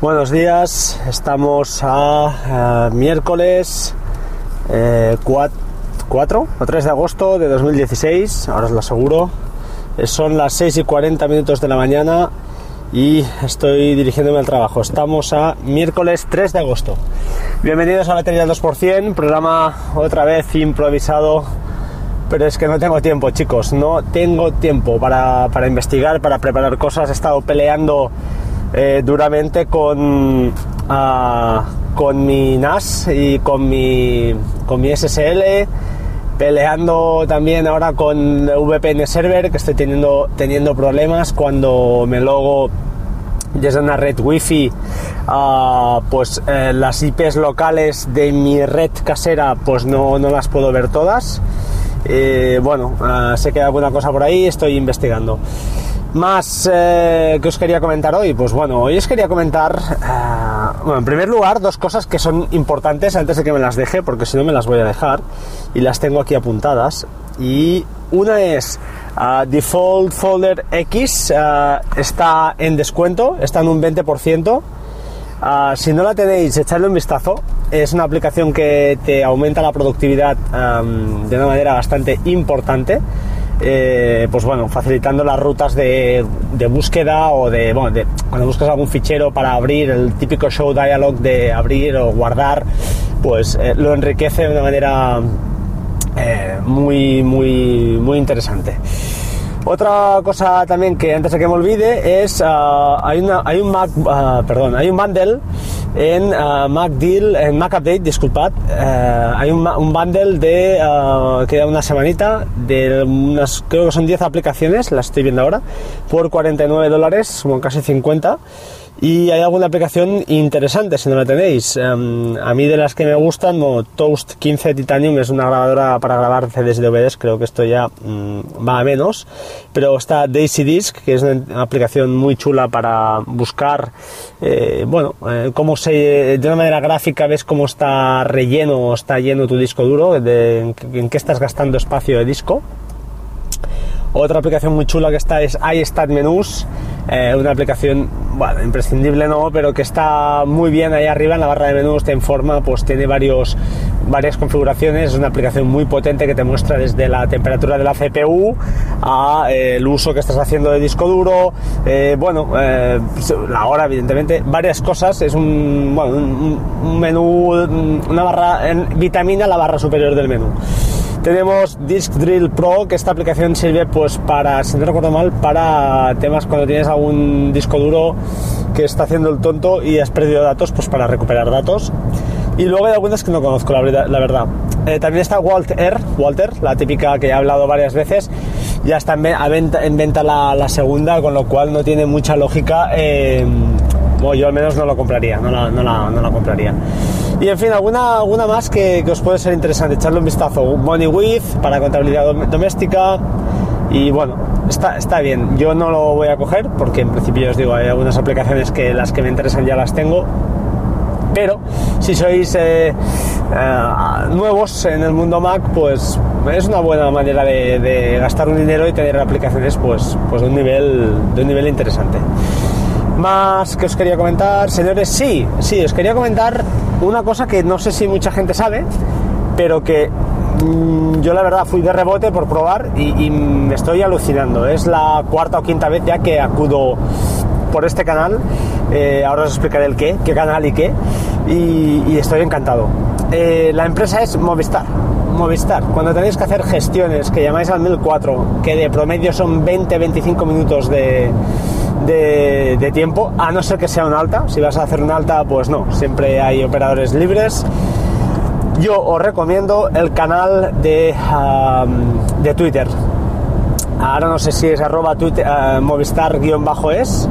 Buenos días, estamos a, miércoles eh, 4, o 3 de agosto de 2016, ahora os lo aseguro. Eh, Son las 6 y 40 minutos de la mañana y estoy dirigiéndome al trabajo. Estamos a miércoles 3 de agosto. Bienvenidos a Batería al 2%, programa otra vez improvisado, pero es que no tengo tiempo, chicos, no tengo tiempo para, para investigar, para preparar cosas. He estado peleando eh, duramente con, ah, con mi NAS y con mi, con mi SSL, peleando también ahora con VPN Server, que estoy teniendo, teniendo problemas cuando me logo desde una red wifi ah, pues eh, las IPs locales de mi red casera pues no, no las puedo ver todas. Eh, bueno ah, sé que hay alguna cosa por ahí estoy investigando más eh, que os quería comentar hoy pues bueno hoy os quería comentar ah, bueno en primer lugar dos cosas que son importantes antes de que me las deje porque si no me las voy a dejar y las tengo aquí apuntadas y una es uh, Default Folder X uh, está en descuento, está en un 20%. Uh, si no la tenéis, echadle un vistazo. Es una aplicación que te aumenta la productividad um, de una manera bastante importante. Eh, pues bueno, facilitando las rutas de, búsqueda o de, cuando buscas algún fichero para abrir el típico show dialog de abrir o guardar, pues eh, lo enriquece de una manera eh, muy, muy, muy interesante. Otra cosa también que antes de que me olvide es uh, hay, una, hay un Mac, uh, perdón, hay un bundle en uh, Mac Deal, en Mac Update, disculpad, hay un, un, bundle de que da una semanita de unas, creo que son 10 aplicaciones, las estoy viendo ahora, por 49 dólares, como casi 50. Y hay alguna aplicación interesante si no la tenéis. Um, a mí de las que me gustan, no, Toast 15 Titanium es una grabadora para grabar CDs y DVDs, creo que esto ya um, va a menos. Pero está Daisy Disk, que es una aplicación muy chula para buscar, eh, bueno, eh, cómo se, de una manera gráfica ves cómo está relleno o está lleno tu disco duro, de, en, en qué estás gastando espacio de disco. Otra aplicación muy chula que está es iStat Menús, eh, una aplicación, imprescindible no, pero que está muy bien ahí arriba en la barra de menús, te informa, pues tiene varios, varias configuraciones, es una aplicación muy potente que te muestra desde la temperatura de la CPU a eh, el uso que estás haciendo de disco duro, eh, bueno, la hora evidentemente, varias cosas, es un, un menú, una barra, en, vitamina la barra superior del menú. Tenemos Disk Drill Pro, que esta aplicación sirve pues para, si no recuerdo mal, para temas cuando tienes algún disco duro que está haciendo el tonto y has perdido datos, pues para recuperar datos. Y luego hay algunas que no conozco, la verdad. La verdad. Eh, también está Walter, Walter, la típica que he hablado varias veces. Ya está en, venta, en venta la, la, segunda, con lo cual no tiene mucha lógica. Eh, bueno, yo al menos no lo compraría, no la, no la, no la compraría. Y en fin, alguna, alguna más que, que, os puede ser interesante, echarle un vistazo. Money With para contabilidad doméstica. Y bueno, está, está bien. Yo no lo voy a coger porque en principio os digo, hay algunas aplicaciones que las que me interesan ya las tengo. Pero si sois eh, eh, nuevos en el mundo Mac, pues es una buena manera de, de, gastar un dinero y tener aplicaciones pues, pues de, un nivel, de un nivel interesante. Más que os quería comentar, señores, sí, sí, os quería comentar una cosa que no sé si mucha gente sabe, pero que mmm, yo la verdad fui de rebote por probar y, me estoy alucinando. Es la cuarta o quinta vez ya que acudo por este canal. Eh, ahora os explicaré el qué, qué canal y qué. Y, y estoy encantado. Eh, la empresa es Movistar. Movistar, cuando tenéis que hacer gestiones que llamáis al 1004, que de promedio son 20-25 minutos de, de, de, tiempo, a no ser que sea un alta. Si vas a hacer un alta, pues no, siempre hay operadores libres. Yo os recomiendo el canal de, um, de Twitter. Ahora no sé si es arroba uh, Movistar-es,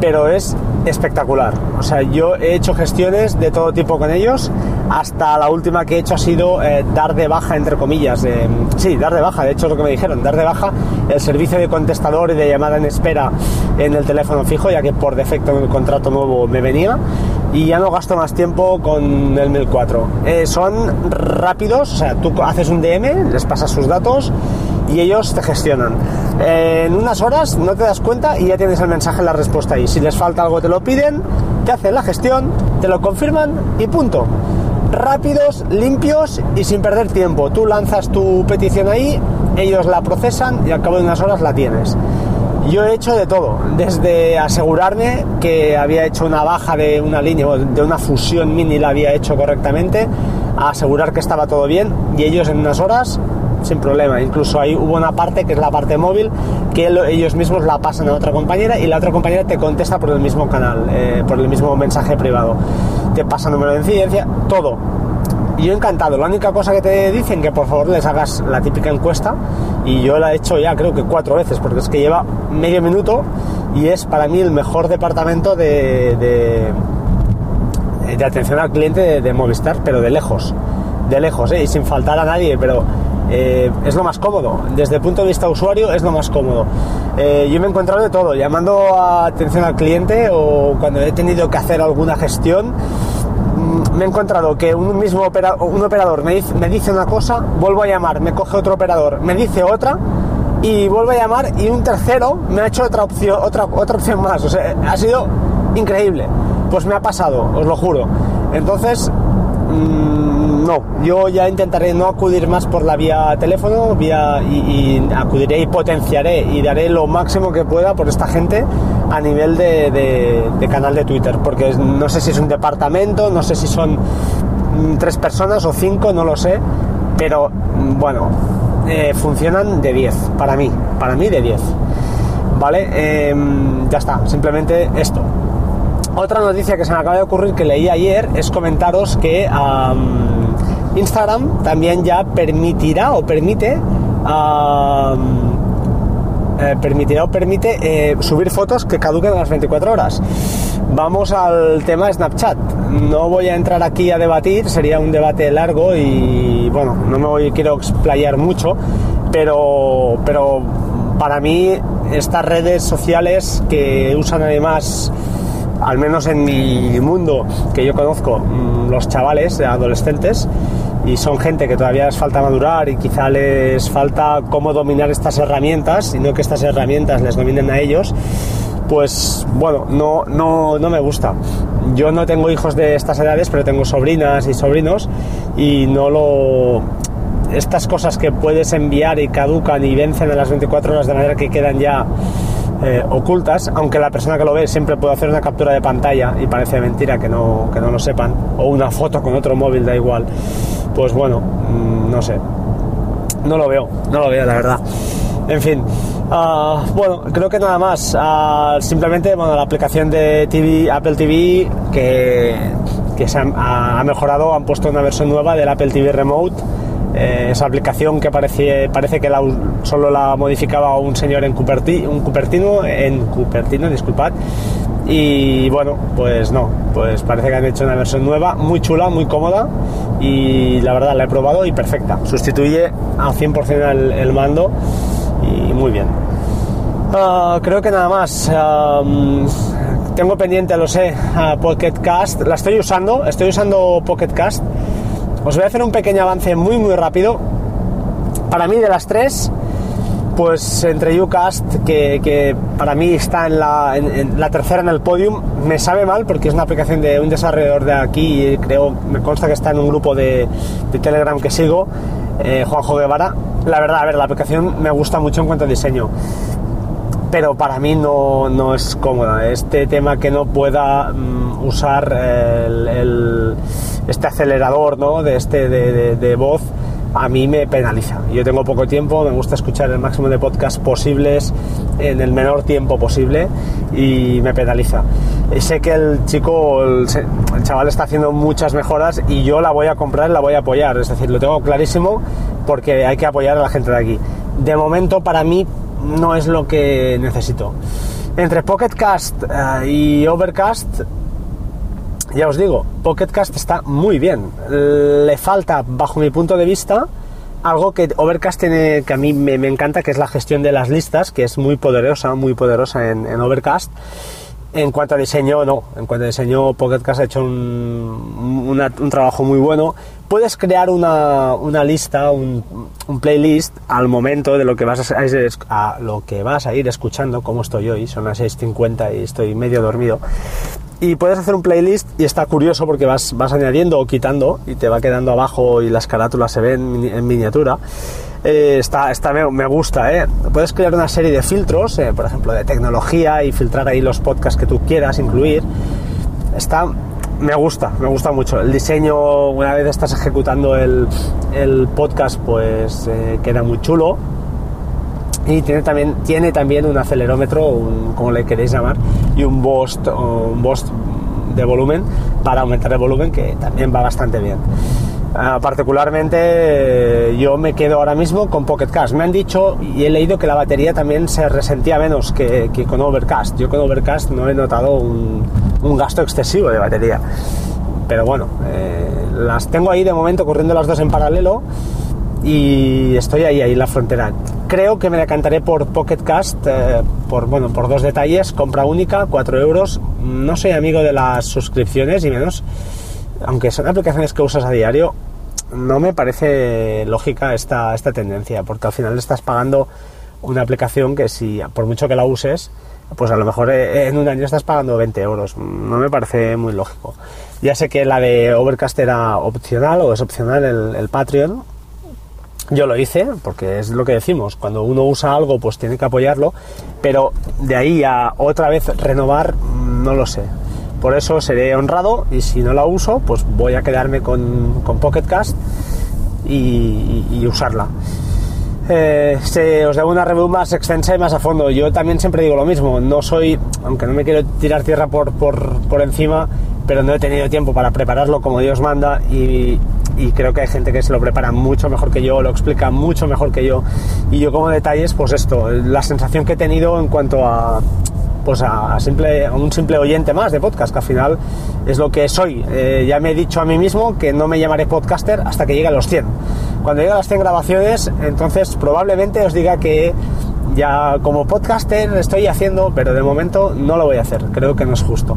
pero es espectacular. O sea, yo he hecho gestiones de todo tipo con ellos. Hasta la última que he hecho ha sido eh, dar de baja, entre comillas. Sí, dar de baja, de hecho es lo que me dijeron, dar de baja el servicio de contestador y de llamada en espera en el teléfono fijo, ya que por defecto en el contrato nuevo me venía. Y ya no gasto más tiempo con el 1004. Eh, son rápidos, o sea, tú haces un DM, les pasas sus datos y ellos te gestionan. en unas horas no te das cuenta y ya tienes el mensaje, la respuesta ahí. Si les falta algo te lo piden, te hacen la gestión, te lo confirman y punto. Rápidos, limpios y sin perder tiempo. Tú lanzas tu petición ahí, ellos la procesan y al cabo de unas horas la tienes. Yo he hecho de todo, desde asegurarme que había hecho una baja de una línea de una fusión mini la había hecho correctamente, a asegurar que estaba todo bien y ellos en unas horas sin problema. Incluso ahí hubo una parte que es la parte móvil que ellos mismos la pasan a otra compañera y la otra compañera te contesta por el mismo canal, eh, por el mismo mensaje privado. Te pasa número de incidencia, todo y yo encantado. La única cosa que te dicen que por favor les hagas la típica encuesta y yo la he hecho ya creo que cuatro veces porque es que lleva medio minuto y es para mí el mejor departamento de, de, atención al cliente de, Movistar, pero de lejos, de lejos, ¿eh? y sin faltar a nadie, pero eh, es lo más cómodo. Desde el punto de vista usuario es lo más cómodo. Eh, yo me he encontrado de todo, llamando a atención al cliente o cuando he tenido que hacer alguna gestión me he encontrado que un mismo un operador me dice, me dice una cosa, vuelvo a llamar, me coge otro operador, me dice otra y vuelvo a llamar y un tercero me ha hecho otra opción, otra, otra opción más. O sea, ha sido increíble. Pues me ha pasado, os lo juro. Entonces, mm, no, yo ya intentaré no acudir más por la vía teléfono, vía y, acudiré y potenciaré y daré lo máximo que pueda por esta gente a nivel de, canal de Twitter, porque no sé si es un departamento, no sé si son mm, tres personas o cinco, no lo sé, pero mm, bueno, eh, funcionan de 10, para mí, para mí de 10. ¿Vale? Em, ya está, simplemente esto. Otra noticia que se me acaba de ocurrir que leí ayer es comentaros que Instagram también ya permitirá o permite eh, permitirá o permite eh, subir fotos que caduquen a las 24 horas. Vamos al tema Snapchat. No voy a entrar aquí a debatir, sería un debate largo y bueno, no me quiero explayar mucho, pero, pero para mí estas redes sociales que usan además al menos en mi mundo que yo conozco, mm, los chavales adolescentes, y son gente que todavía les falta madurar y quizá les falta cómo dominar estas herramientas y no que estas herramientas les dominen a ellos, pues bueno, no, no, no me gusta. Yo no tengo hijos de estas edades, pero tengo sobrinas y sobrinos y no lo... Estas cosas que puedes enviar y caducan y vencen a las 24 horas de manera que quedan ya eh, ocultas, aunque la persona que lo ve siempre puede hacer una captura de pantalla y parece mentira que no, que no lo sepan, o una foto con otro móvil, da igual pues bueno, mm, no sé. No lo veo, no lo veo, la verdad. En fin, ah, bueno, creo que nada más. Ah, simplemente, bueno, la aplicación de TV, Apple TV, que, que se ha, mejorado, han puesto una versión nueva del Apple TV Remote. Eh, esa aplicación que parece, parece que solo la modificaba un señor en un Cupertino, en Cupertino, disculpad, y bueno, pues no, pues parece que han hecho una versión nueva, muy chula, muy cómoda y la verdad la he probado y perfecta. Sustituye al 100% el, mando y muy bien. Ah, creo que nada más. tengo pendiente, lo sé, Pocket Cast. La estoy usando, estoy usando Pocket Cast. Os voy a hacer un pequeño avance muy muy rápido. Para mí de las tres, pues entre Ucast, que, para mí está en la, tercera en el podium, me sabe mal porque es una aplicación de un desarrollador de aquí y creo, me consta que está en un grupo de, Telegram que sigo, eh, Juanjo Guevara. La verdad, a ver, la aplicación me gusta mucho en cuanto a diseño, pero para mí no, es cómoda. Este tema que no pueda mm, usar este acelerador ¿no? de, este, de voz a mí me penaliza. Yo tengo poco tiempo, me gusta escuchar el máximo de podcasts posibles en el menor tiempo posible y me penaliza. Sé que el chico, el, chaval está haciendo muchas mejoras y yo la voy a comprar, la voy a apoyar. Es decir, lo tengo clarísimo porque hay que apoyar a la gente de aquí. De momento para mí no es lo que necesito. Entre Pocket Cast eh, y Overcast ya os digo, Pocket Cast está muy bien. Le falta, bajo mi punto de vista, algo que Overcast tiene, que a mí me, encanta, que es la gestión de las listas, que es muy poderosa, muy poderosa en, Overcast. En cuanto a diseño, no. En cuanto a diseño, Pocket Cast ha hecho un, trabajo muy bueno. Puedes crear una, lista, un, playlist al momento de lo que vas a, a lo que vas a ir escuchando, como estoy hoy. Son las 6.50 y estoy medio dormido. Y puedes hacer un playlist y está curioso porque vas, vas añadiendo o quitando y te va quedando abajo y las carátulas se ven en miniatura. Eh, está, está, me gusta, ¿eh? Puedes crear una serie de filtros, eh, por ejemplo, de tecnología y filtrar ahí los podcasts que tú quieras incluir. Está, me gusta, me gusta mucho. El diseño, una vez estás ejecutando el, el podcast, pues eh, queda muy chulo. Y tiene también, tiene también un acelerómetro, como le queréis llamar, y un boost, un boost de volumen para aumentar el volumen, que también va bastante bien. Ah, particularmente yo me quedo ahora mismo con Pocket Cast. Me han dicho y he leído que la batería también se resentía menos que, que con Overcast. Yo con Overcast no he notado un, un gasto excesivo de batería. Pero bueno, eh, las tengo ahí de momento corriendo las dos en paralelo y estoy ahí, ahí en la frontera. Creo que me decantaré por Pocket Cast eh, por, bueno, por dos detalles. Compra única, 4 euros. No soy amigo de las suscripciones y menos, aunque son aplicaciones que usas a diario, no me parece lógica esta, esta tendencia, porque al final estás pagando una aplicación que si, por mucho que la uses, pues a lo mejor eh, en un año estás pagando 20 euros. No me parece muy lógico. Ya sé que la de Overcast era opcional o es opcional el Patreon, yo lo hice, porque es lo que decimos, cuando uno usa algo pues tiene que apoyarlo, pero de ahí a otra vez renovar, no lo sé. Por eso seré honrado y si no la uso, pues voy a quedarme con, con Pocket Cast y usarla. Eh, se, os debo una review más extensa y más a fondo. Yo también siempre digo lo mismo, no soy, aunque no me quiero tirar tierra por, por, por encima, pero no he tenido tiempo para prepararlo como Dios manda y, y creo que hay gente que se lo prepara mucho mejor que yo, lo explica mucho mejor que yo. Y yo como detalles, pues esto, la sensación que he tenido en cuanto a pues a, simple, a un simple oyente más de podcast, que al final es lo que soy. Eh, ya me he dicho a mí mismo que no me llamaré podcaster hasta que llegue a los 100. Cuando llegue a las 100 grabaciones, entonces probablemente os diga que ya como podcaster estoy haciendo, pero de momento no lo voy a hacer, creo que no es justo.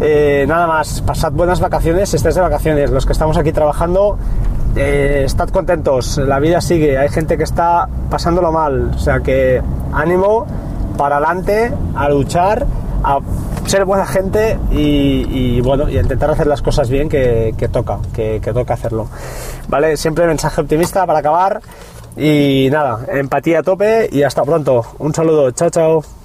Eh, nada más, pasad buenas vacaciones, estés de vacaciones, los que estamos aquí trabajando, eh, estad contentos, la vida sigue, hay gente que está pasándolo mal, o sea que ánimo, para adelante, a luchar, a ser buena gente y, bueno, y intentar hacer las cosas bien que, que toca, que, que toca hacerlo. ¿Vale? Siempre mensaje optimista para acabar y nada, empatía a tope y hasta pronto. Un saludo, chao chao.